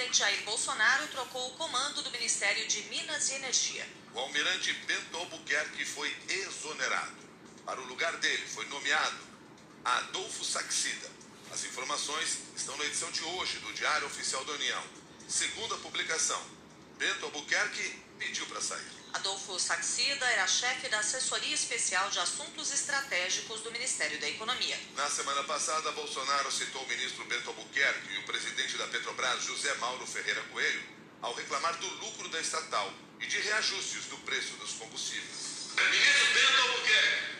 presidente Jair Bolsonaro trocou o comando do Ministério de Minas e Energia. O almirante Bento Albuquerque foi exonerado. Para o lugar dele foi nomeado Adolfo Saxida. As informações estão na edição de hoje do Diário Oficial da União. Segundo a publicação, Bento Albuquerque pediu para sair. Adolfo Saxida era chefe da Assessoria Especial de Assuntos Estratégicos do Ministério da Economia. Na semana passada, Bolsonaro citou o ministro Bento Albuquerque e o presidente da Petrobras, José Mauro Ferreira Coelho, ao reclamar do lucro da estatal e de reajustes do preço dos combustíveis. Ministro Bento Albuquerque,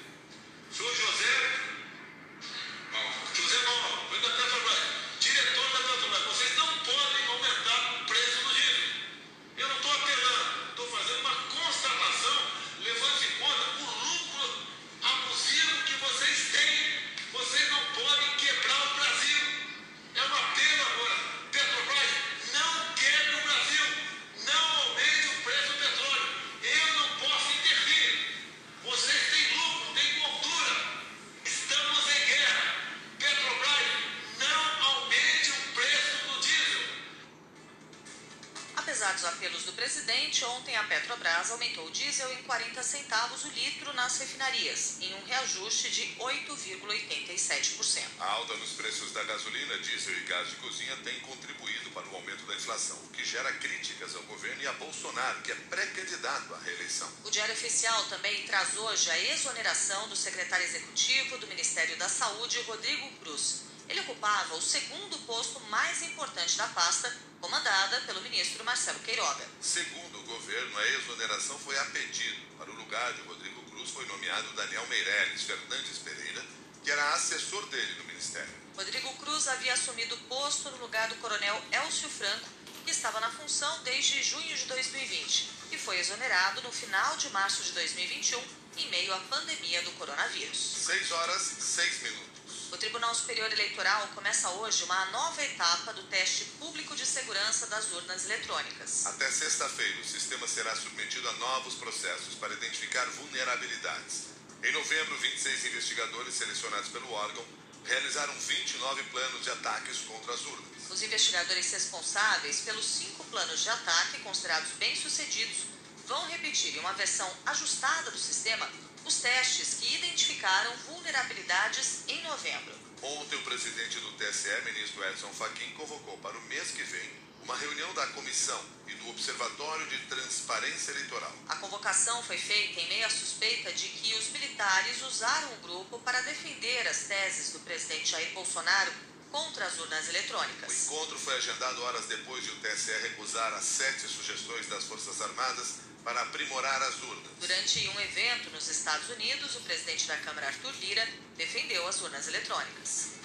presidente, ontem a Petrobras aumentou o diesel em 40 centavos o litro nas refinarias, em um reajuste de 8,87%. A alta nos preços da gasolina, diesel e gás de cozinha tem contribuído para o aumento da inflação, o que gera críticas ao governo e a Bolsonaro, que é pré-candidato à reeleição. O Diário Oficial também traz hoje a exoneração do secretário executivo do Ministério da Saúde, Rodrigo Cruz. Ele ocupava o segundo posto mais importante da pasta, comandada pelo ministro Marcelo Queiroga. Segundo o governo, a exoneração foi a pedido. Para o lugar de Rodrigo Cruz foi nomeado Daniel Meirelles Fernandes Pereira, que era assessor dele no ministério. Rodrigo Cruz havia assumido o posto no lugar do coronel Elcio Franco, que estava na função desde junho de 2020 e foi exonerado no final de março de 2021, em meio à pandemia do coronavírus. 6 horas, 6 minutos. O Tribunal Superior Eleitoral começa hoje uma nova etapa do teste público de segurança das urnas eletrônicas. Até sexta-feira, o sistema será submetido a novos processos para identificar vulnerabilidades. Em novembro, 26 investigadores selecionados pelo órgão realizaram 29 planos de ataques contra as urnas. Os investigadores responsáveis pelos cinco planos de ataque considerados bem-sucedidos vão repetir em uma versão ajustada do sistema os testes que identificaram vulnerabilidades em novembro. Ontem, o presidente do TSE, ministro Edson Fachin, convocou para o mês que vem uma reunião da comissão e do Observatório de Transparência Eleitoral. A convocação foi feita em meio à suspeita de que os militares usaram o grupo para defender as teses do presidente Jair Bolsonaro contra as urnas O eletrônicas. encontro foi agendado horas depois de o TSE recusar as sete sugestões das Forças Armadas para aprimorar as urnas. Durante um evento nos Estados Unidos, o presidente da Câmara, Arthur Lira, defendeu as urnas eletrônicas.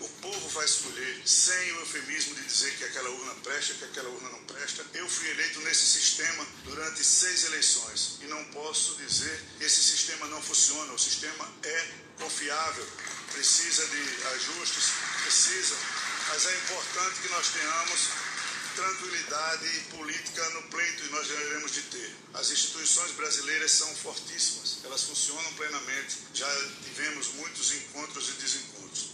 O povo vai escolher sem o eufemismo de dizer que aquela urna presta, que aquela urna não presta. Eu fui eleito nesse sistema durante seis eleições e não posso dizer que esse sistema não funciona. O sistema é confiável, precisa de ajustes, precisa, mas é importante que nós tenhamos tranquilidade política no pleito e nós devemos de ter. As instituições brasileiras são fortíssimas, elas funcionam plenamente. Já tivemos muitos encontros e desencontros.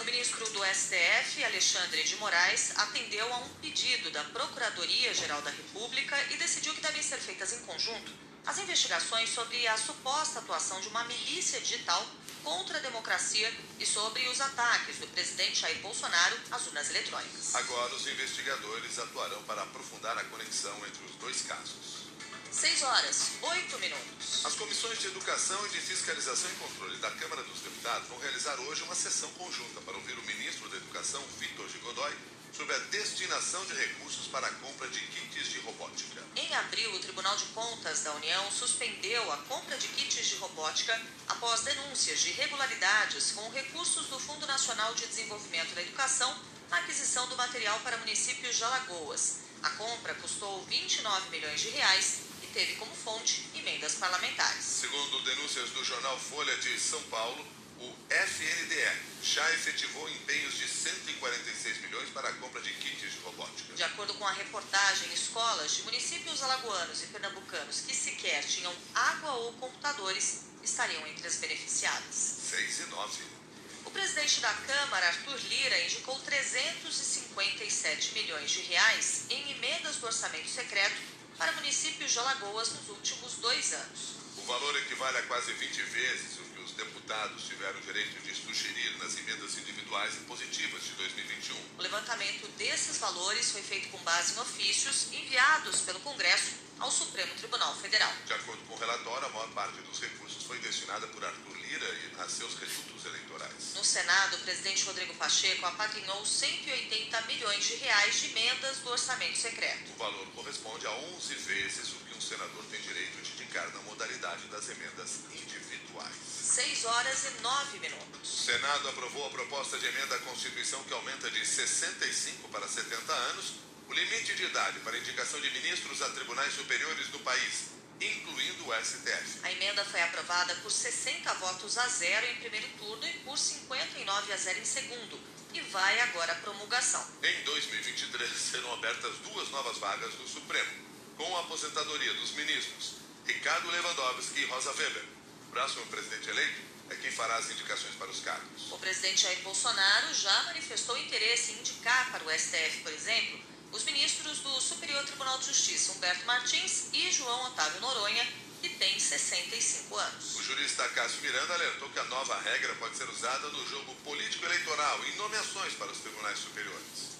O ministro do STF, Alexandre de Moraes, atendeu a um pedido da Procuradoria-Geral da República e decidiu que devem ser feitas em conjunto as investigações sobre a suposta atuação de uma milícia digital contra a democracia e sobre os ataques do presidente Jair Bolsonaro às urnas eletrônicas. Agora, os investigadores atuarão para aprofundar a conexão entre os dois casos. 6 horas, 8 minutos. As comissões de Educação e de Fiscalização e Controle da Câmara dos Deputados vão realizar hoje uma sessão conjunta para ouvir o ministro da Educação, Vitor de Godoy, sobre a destinação de recursos para a compra de kits de robótica. Em abril, o Tribunal de Contas da União suspendeu a compra de kits de robótica após denúncias de irregularidades com recursos do Fundo Nacional de Desenvolvimento da Educação na aquisição do material para municípios de Alagoas. A compra custou 29 milhões de reais e teve como fonte emendas parlamentares. Segundo denúncias do jornal Folha de São Paulo, o FNDE já efetivou empenhos de 146 milhões para a compra de kits de robótica. De acordo com a reportagem, escolas de municípios alagoanos e pernambucanos que sequer tinham água ou computadores estariam entre as beneficiadas. 6 e 9. O presidente da Câmara, Arthur Lira, indicou 357 milhões de reais em emendas do orçamento secreto para municípios de Alagoas nos últimos dois anos. O valor equivale a quase 20 vezes o deputados tiveram o direito de sugerir nas emendas individuais e positivas de 2021. O levantamento desses valores foi feito com base em ofícios enviados pelo Congresso ao Supremo Tribunal Federal. De acordo com o relatório, a maior parte dos recursos foi destinada por Arthur Lira e a seus redutos eleitorais. No Senado, o presidente Rodrigo Pacheco apadrinhou 180 milhões de reais de emendas do orçamento secreto. O valor corresponde a 11 vezes o que um senador tem direito de na modalidade das emendas individuais. 6 horas e 9 minutos. O Senado aprovou a proposta de emenda à Constituição que aumenta de 65 para 70 anos o limite de idade para indicação de ministros a tribunais superiores do país, incluindo o STF. A emenda foi aprovada por 60 votos a zero em primeiro turno e por 59 a zero em segundo e vai agora à promulgação. Em 2023 serão abertas duas novas vagas no Supremo, com a aposentadoria dos ministros Ricardo Lewandowski e Rosa Weber. O próximo presidente eleito é quem fará as indicações para os cargos. O presidente Jair Bolsonaro já manifestou interesse em indicar para o STF, por exemplo, os ministros do Superior Tribunal de Justiça, Humberto Martins e João Otávio Noronha, que tem 65 anos. O jurista Cássio Miranda alertou que a nova regra pode ser usada no jogo político-eleitoral em nomeações para os tribunais superiores.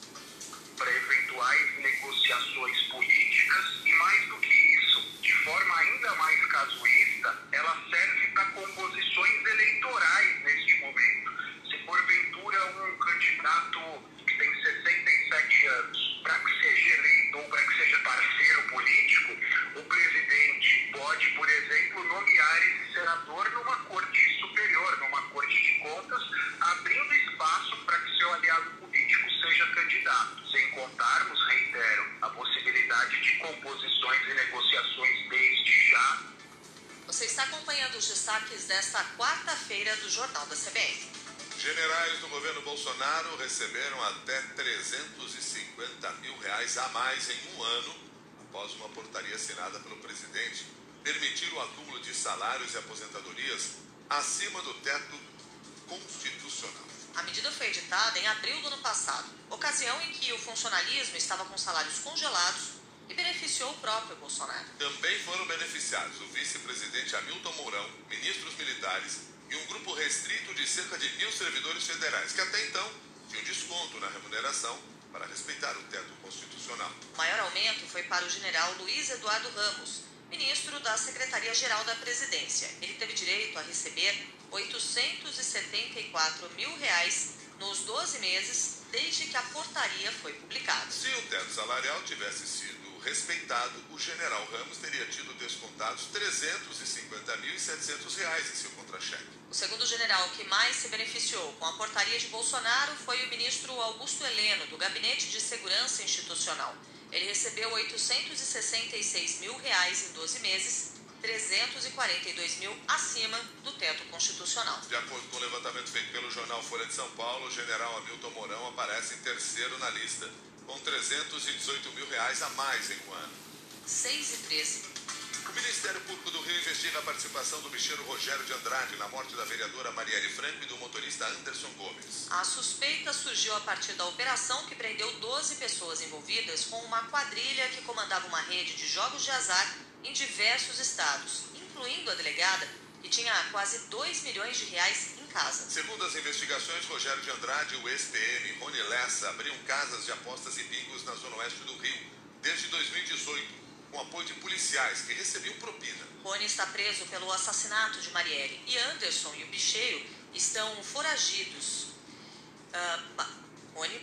Para eventuais negociações políticas e mais do que forma ainda mais casuísta, ela serve para composições eleitorais neste momento. Se porventura um candidato que tem 67 anos, para que seja eleito ou para que seja parceiro político, o presidente pode, por exemplo, nomear esse senador numa corte superior, numa corte de contas, seja candidato. Sem contarmos, reitero, a possibilidade de composições e negociações desde já Você está acompanhando os destaques desta quarta-feira do Jornal da CBN. Generais do governo Bolsonaro receberam até 350 mil reais a mais em um ano, após uma portaria assinada pelo presidente permitir o acúmulo de salários e aposentadorias acima do teto constitucional. A medida foi editada em abril do ano passado, ocasião em que o funcionalismo estava com salários congelados e beneficiou o próprio Bolsonaro. Também foram beneficiados o vice-presidente Hamilton Mourão, ministros militares e um grupo restrito de cerca de mil servidores federais, que até então tinham desconto na remuneração para respeitar o teto constitucional. O maior aumento foi para o general Luiz Eduardo Ramos, ministro da Secretaria-Geral da Presidência. Ele teve direito a receber 874 mil reais nos 12 meses desde que a portaria foi publicada. Se o teto salarial tivesse sido respeitado, o general Ramos teria tido descontados 350.700 reais em seu contra-cheque. O segundo general que mais se beneficiou com a portaria de Bolsonaro foi o ministro Augusto Heleno, do Gabinete de Segurança Institucional. Ele recebeu 866 mil reais em 12 meses, 342 mil acima do teto constitucional. De acordo com o levantamento feito pelo jornal Folha de São Paulo, o general Hamilton Mourão aparece em terceiro na lista, com 318 mil reais a mais em um ano. 6 e 13. O Ministério Público do Rio investiga a participação do bicheiro Rogério de Andrade na morte da vereadora Marielle Franco e do motorista Anderson Gomes. A suspeita surgiu a partir da operação que prendeu 12 pessoas envolvidas com uma quadrilha que comandava uma rede de jogos de azar em diversos estados, incluindo a delegada, que tinha quase 2 milhões de reais em casa. Segundo as investigações, Rogério de Andrade e o ex-PM Rony Lessa abriam casas de apostas e bingos na zona oeste do Rio desde 2018, com apoio de policiais que recebiam propina. Rony está preso pelo assassinato de Marielle e Anderson e o bicheiro estão foragidos. Bah, Rony,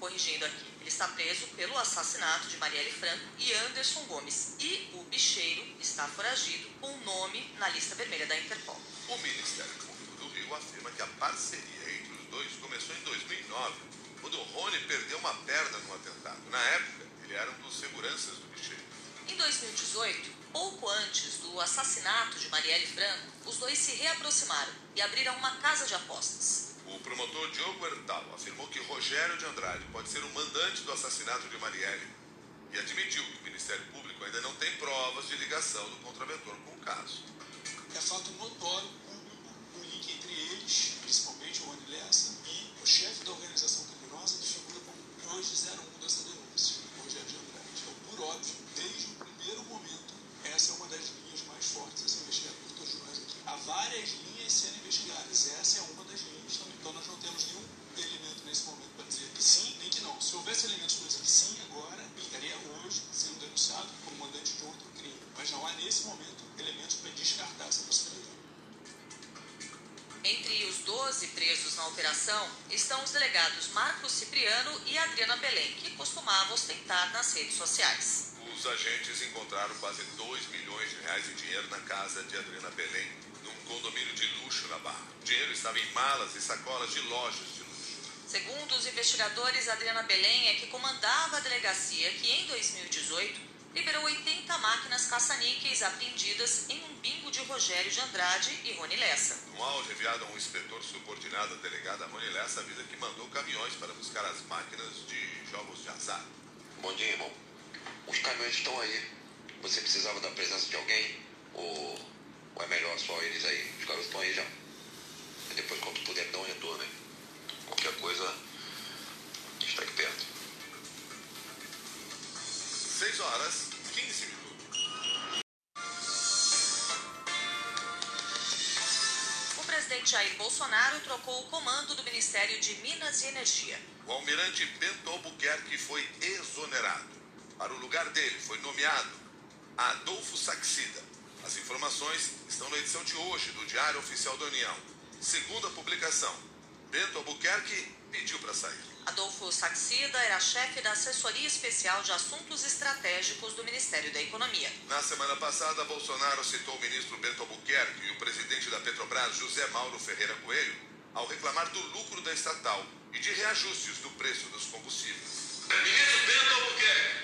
corrigindo aqui, ele está preso pelo assassinato de Marielle Franco e Anderson Gomes. E o bicheiro está foragido com o nome na lista vermelha da Interpol. O Ministério Público do Rio afirma que a parceria entre os dois começou em 2009, quando Rony perdeu uma perna no atentado. Na época, ele era um dos seguranças do bicheiro. Em 2018, pouco antes do assassinato de Marielle Franco, os dois se reaproximaram e abriram uma casa de apostas. O promotor Diogo Hertal afirmou que Rogério de Andrade pode ser o mandante do assassinato de Marielle e admitiu que o Ministério Público ainda não tem provas de ligação do contraventor com o caso. É fato notório nas redes sociais. Os agentes encontraram quase 2 milhões de reais em dinheiro na casa de Adriana Belém, num condomínio de luxo na Barra. O dinheiro estava em malas e sacolas de lojas de luxo. Segundo os investigadores, Adriana Belém é que comandava a delegacia que, em 2018, liberou 80 máquinas caça-níqueis apreendidas em um bingo de Rogério de Andrade e Rony Lessa. Um áudio enviado a um inspetor subordinado à delegada Rony Lessa avisa que mandou caminhões para buscar as máquinas de jogos de azar. Bom dia, irmão. Os caminhões estão aí. Você precisava da presença de alguém? Ou, ou é melhor só eles aí? Os garotos estão aí já. E depois, quando puder, dá um retorno, hein? Qualquer coisa, está aqui perto. 6 horas 15 minutos. O presidente Jair Bolsonaro trocou o comando do Ministério de Minas e Energia. O almirante Bento Albuquerque foi exonerado. Para o lugar dele foi nomeado Adolfo Saxida. As informações estão na edição de hoje do Diário Oficial da União. Segundo a publicação, Bento Albuquerque pediu para sair. Adolfo Saxida era chefe da Assessoria Especial de Assuntos Estratégicos do Ministério da Economia. Na semana passada, Bolsonaro citou o ministro Bento Albuquerque e o presidente da Petrobras, José Mauro Ferreira Coelho, ao reclamar do lucro da estatal e de reajustes do preço dos combustíveis. Ministro Bento Albuquerque,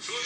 senhor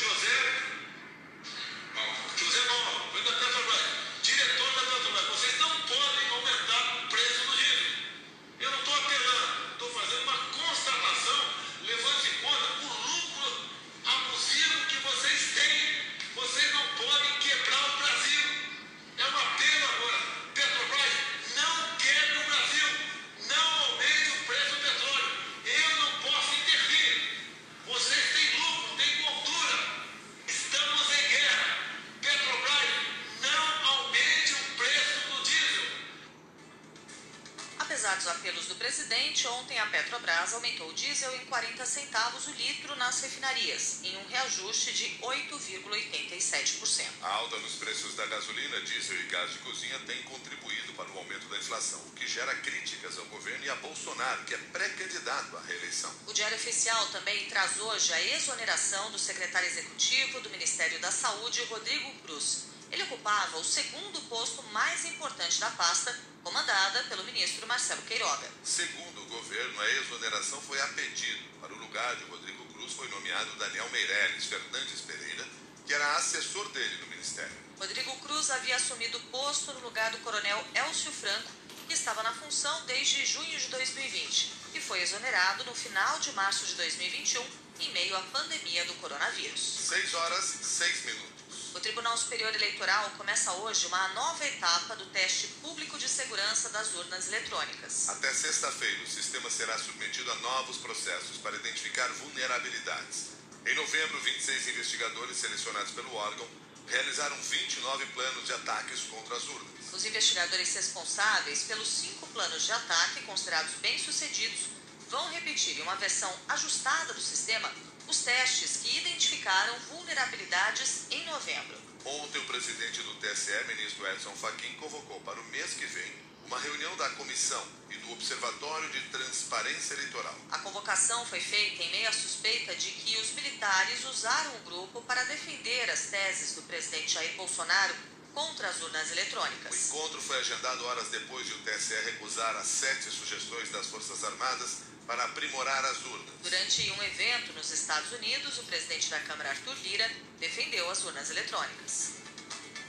presidente, ontem a Petrobras aumentou o diesel em 40 centavos o litro nas refinarias, em um reajuste de 8,87%. A alta nos preços da gasolina, diesel e gás de cozinha tem contribuído para o aumento da inflação, o que gera críticas ao governo e a Bolsonaro, que é pré-candidato à reeleição. O Diário Oficial também traz hoje a exoneração do secretário executivo do Ministério da Saúde, Rodrigo Cruz. Ele ocupava o segundo posto mais importante da pasta, comandada pelo ministro Marcelo Queiroga. Segundo o governo, a exoneração foi a pedido. Para o lugar de Rodrigo Cruz foi nomeado Daniel Meirelles Fernandes Pereira, que era assessor dele no ministério. Rodrigo Cruz havia assumido o posto no lugar do coronel Elcio Franco, que estava na função desde junho de 2020 e foi exonerado no final de março de 2021, em meio à pandemia do coronavírus. 6 horas 6 minutos. O Tribunal Superior Eleitoral começa hoje uma nova etapa do teste público de segurança das urnas eletrônicas. Até sexta-feira, o sistema será submetido a novos processos para identificar vulnerabilidades. Em novembro, 26 investigadores selecionados pelo órgão realizaram 29 planos de ataques contra as urnas. Os investigadores responsáveis pelos cinco planos de ataque considerados bem-sucedidos vão repetir em uma versão ajustada do sistema os testes que identificaram vulnerabilidades em novembro. Ontem, o presidente do TSE, ministro Edson Fachin, convocou para o mês que vem uma reunião da comissão e do Observatório de Transparência Eleitoral. A convocação foi feita em meio à suspeita de que os militares usaram o grupo para defender as teses do presidente Jair Bolsonaro contra as urnas O eletrônicas. encontro foi agendado horas depois de o TSE recusar as sete sugestões das Forças Armadas para aprimorar as urnas. Durante um evento nos Estados Unidos, o presidente da Câmara, Arthur Lira, defendeu as urnas eletrônicas.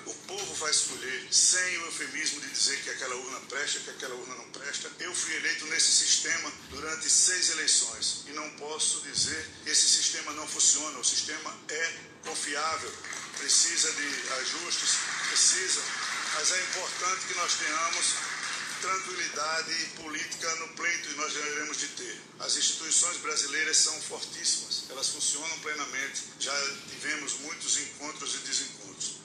O povo vai escolher sem o eufemismo de dizer que aquela urna presta, que aquela urna não presta. Eu fui eleito nesse sistema durante seis eleições e não posso dizer que esse sistema não funciona. O sistema é confiável, precisa de ajustes, precisa, mas é importante que nós tenhamos tranquilidade política no pleito e nós devemos de ter. As instituições brasileiras são fortíssimas, elas funcionam plenamente. Já tivemos muitos encontros e desencontros.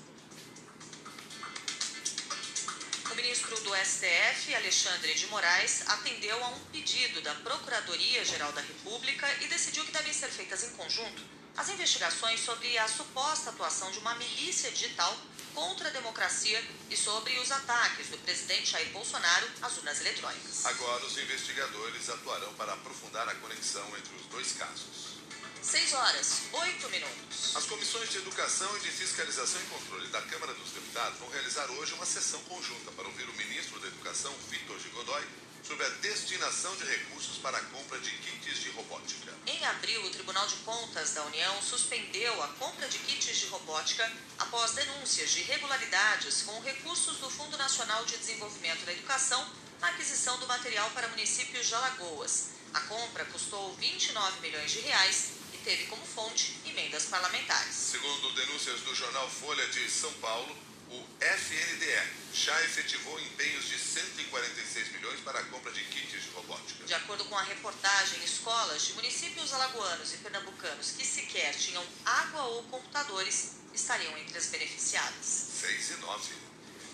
O ministro do STF, Alexandre de Moraes, atendeu a um pedido da Procuradoria-Geral da República e decidiu que devem ser feitas em conjunto as investigações sobre a suposta atuação de uma milícia digital contra a democracia e sobre os ataques do presidente Jair Bolsonaro às urnas eletrônicas. Agora, os investigadores atuarão para aprofundar a conexão entre os dois casos. 6 horas, 8 minutos. As comissões de Educação e de Fiscalização e Controle da Câmara dos Deputados vão realizar hoje uma sessão conjunta para ouvir o ministro da Educação, Vitor de Godoy, sobre a destinação de recursos para a compra de kits de robótica. Em abril, o Tribunal de Contas da União suspendeu a compra de kits de robótica após denúncias de irregularidades com recursos do Fundo Nacional de Desenvolvimento da Educação na aquisição do material para municípios de Alagoas. A compra custou 29 milhões de reais e teve como fonte emendas parlamentares. Segundo denúncias do jornal Folha de São Paulo, o FNDE já efetivou empenhos de 146 milhões para a compra de kits de robótica. De acordo com a reportagem, escolas de municípios alagoanos e pernambucanos que sequer tinham água ou computadores estariam entre as beneficiadas. 6 e 9.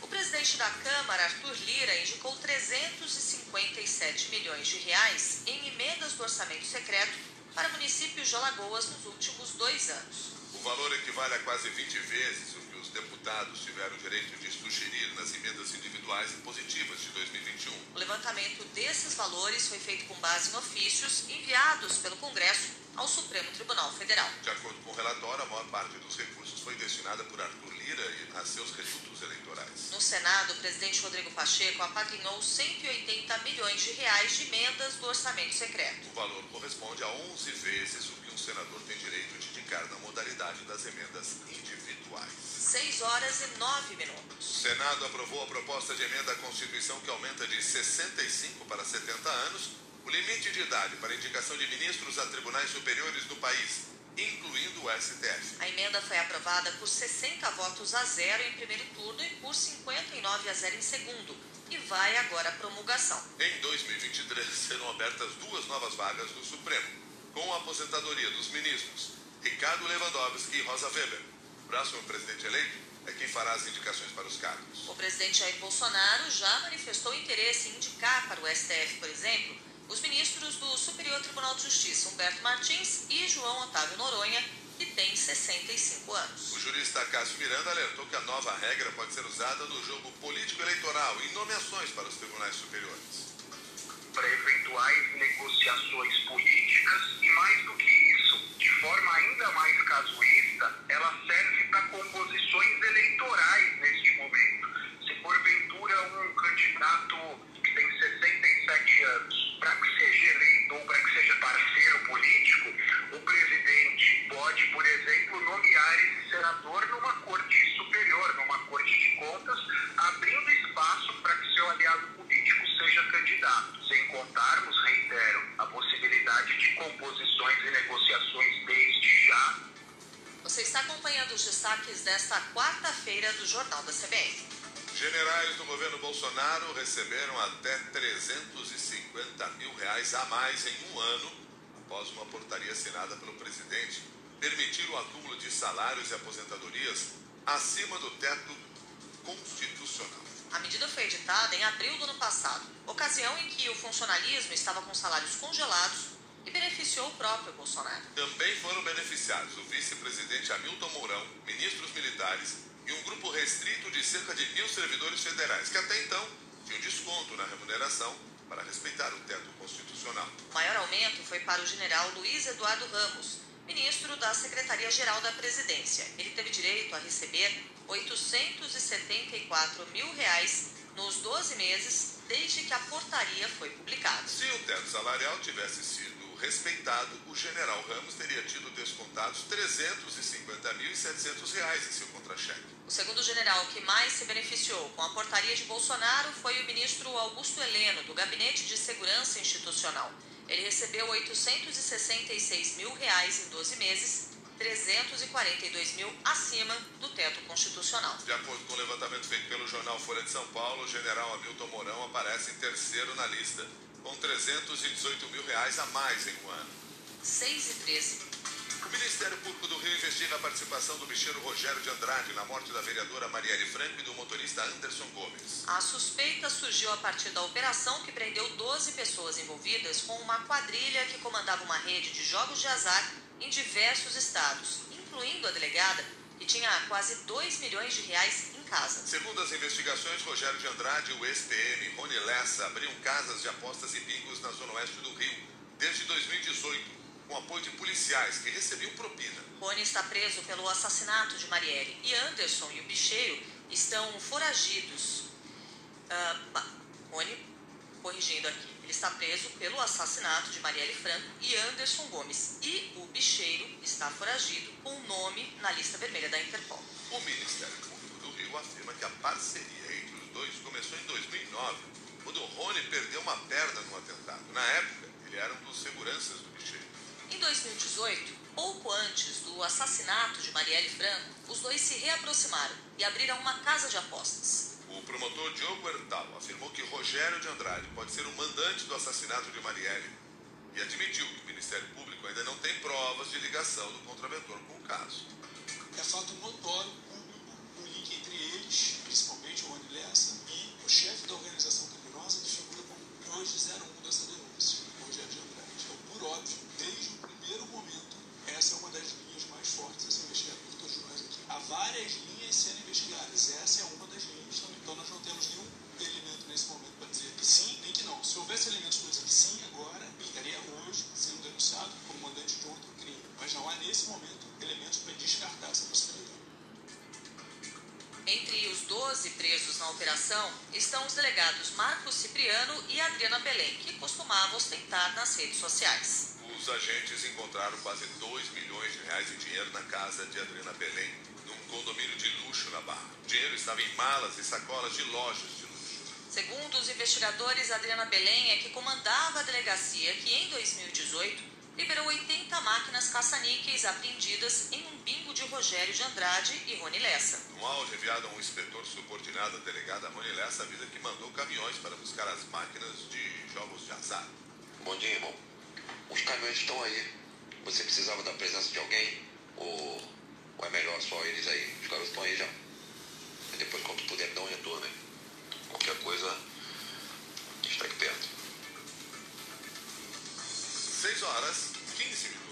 O presidente da Câmara, Arthur Lira, indicou 357 milhões de reais em emendas do orçamento secreto para municípios de Alagoas nos últimos dois anos. O valor equivale a quase 20 vezes o deputados tiveram direito de sugerir nas emendas individuais e positivas de 2021. O levantamento desses valores foi feito com base em ofícios enviados pelo Congresso ao Supremo Tribunal Federal. De acordo com o relatório, a maior parte dos recursos foi destinada por Arthur Lira e a seus redutos eleitorais. No Senado, o presidente Rodrigo Pacheco apadrinhou 180 milhões de reais de emendas do orçamento secreto. O valor corresponde a 11 vezes o que um senador tem direito de na modalidade das emendas individuais. 6 horas e 9 minutos. O Senado aprovou a proposta de emenda à Constituição que aumenta de 65 para 70 anos o limite de idade para indicação de ministros a tribunais superiores do país, incluindo o STF. A emenda foi aprovada por 60 votos a zero em primeiro turno e por 59 a zero em segundo e vai agora à promulgação. Em 2023 serão abertas duas novas vagas no Supremo, com a aposentadoria dos ministros Ricardo Lewandowski e Rosa Weber. O próximo presidente eleito é quem fará as indicações para os cargos. O presidente Jair Bolsonaro já manifestou interesse em indicar para o STF, por exemplo, os ministros do Superior Tribunal de Justiça, Humberto Martins e João Otávio Noronha, que tem 65 anos. O jurista Cássio Miranda alertou que a nova regra pode ser usada no jogo político-eleitoral em nomeações para os tribunais superiores. Para eventuais negociações políticas e mais do que forma ainda mais casuísta, ela serve para composições eleitorais neste momento. Se porventura um candidato que tem 67 anos, para que seja eleito ou para que seja parceiro político, o presidente pode, por exemplo, nomear esse senador numa corte superior, numa corte de contas, abrindo espaço para que seu aliado político seja candidato. Sem contarmos, reitero, a possibilidade de composições e negociações desde já Você está acompanhando os destaques desta quarta-feira do Jornal da CBN. Generais do governo Bolsonaro receberam até 350 mil reais a mais em um ano, após uma portaria assinada pelo presidente permitir o acúmulo de salários e aposentadorias acima do teto constitucional. A medida foi editada em abril do ano passado, ocasião em que o funcionalismo estava com salários congelados e beneficiou o próprio Bolsonaro. Também foram beneficiados o vice-presidente Hamilton Mourão, ministros militares e um grupo restrito de cerca de mil servidores federais, que até então tinham desconto na remuneração para respeitar o teto constitucional. O maior aumento foi para o general Luiz Eduardo Ramos, ministro da Secretaria-Geral da Presidência. Ele teve direito a receber 874 mil reais nos 12 meses desde que a portaria foi publicada. Se o teto salarial tivesse sido respeitado, o general Ramos teria tido descontados 350.700 reais em seu contra-cheque. O segundo general que mais se beneficiou com a portaria de Bolsonaro foi o ministro Augusto Heleno, do Gabinete de Segurança Institucional. Ele recebeu 866 mil reais em 12 meses, 342 mil acima do teto constitucional. De acordo com o levantamento feito pelo jornal Folha de São Paulo, o general Hamilton Mourão aparece em terceiro na lista, com 318 mil reais a mais em um ano. 6 e 13. O Ministério Público do Rio investiga a participação do bicheiro Rogério de Andrade na morte da vereadora Marielle Franco e do motorista Anderson Gomes. A suspeita surgiu a partir da operação que prendeu 12 pessoas envolvidas com uma quadrilha que comandava uma rede de jogos de azar em diversos estados, incluindo a delegada, que tinha quase 2 milhões de reais em casa. Segundo as investigações, Rogério de Andrade e o ex-PM Rony Lessa abriam casas de apostas e bingos na zona oeste do Rio desde 2018 com apoio de policiais que recebiam propina. Rony está preso pelo assassinato de Marielle e Anderson e o bicheiro estão foragidos. Uh, Rony, corrigindo aqui, ele está preso pelo assassinato de Marielle Franco e Anderson Gomes. E o bicheiro está foragido com o nome na lista vermelha da Interpol. O Ministério Público do Rio afirma que a parceria entre os dois começou em 2009, quando Rony perdeu uma perna no atentado. Na época, ele era um dos seguranças do bicheiro. Em 2018, pouco antes do assassinato de Marielle Franco, os dois se reaproximaram e abriram uma casa de apostas. O promotor Diogo Hertal afirmou que Rogério de Andrade pode ser o mandante do assassinato de Marielle e admitiu que o Ministério Público ainda não tem provas de ligação do contraventor com o caso. É fato notório redes sociais. Os agentes encontraram quase 2 milhões de reais em dinheiro na casa de Adriana Belém, num condomínio de luxo na Barra. O dinheiro estava em malas e sacolas de lojas de luxo. Segundo os investigadores, Adriana Belém é que comandava a delegacia que, em 2018, liberou 80 máquinas caça-níqueis apreendidas em um bingo de Rogério de Andrade e Rony Lessa. No áudio enviado a um inspetor subordinado à delegada Rony Lessa, avisa que mandou caminhões para buscar as máquinas de jogos de azar. Bom dia, irmão. Os caminhões estão aí. Você precisava da presença de alguém? Ou, ou é melhor só eles aí? Os caras estão aí já. E depois, quando puder, me dá um retorno. Qualquer coisa, está aqui perto. 6 horas, 15 minutos.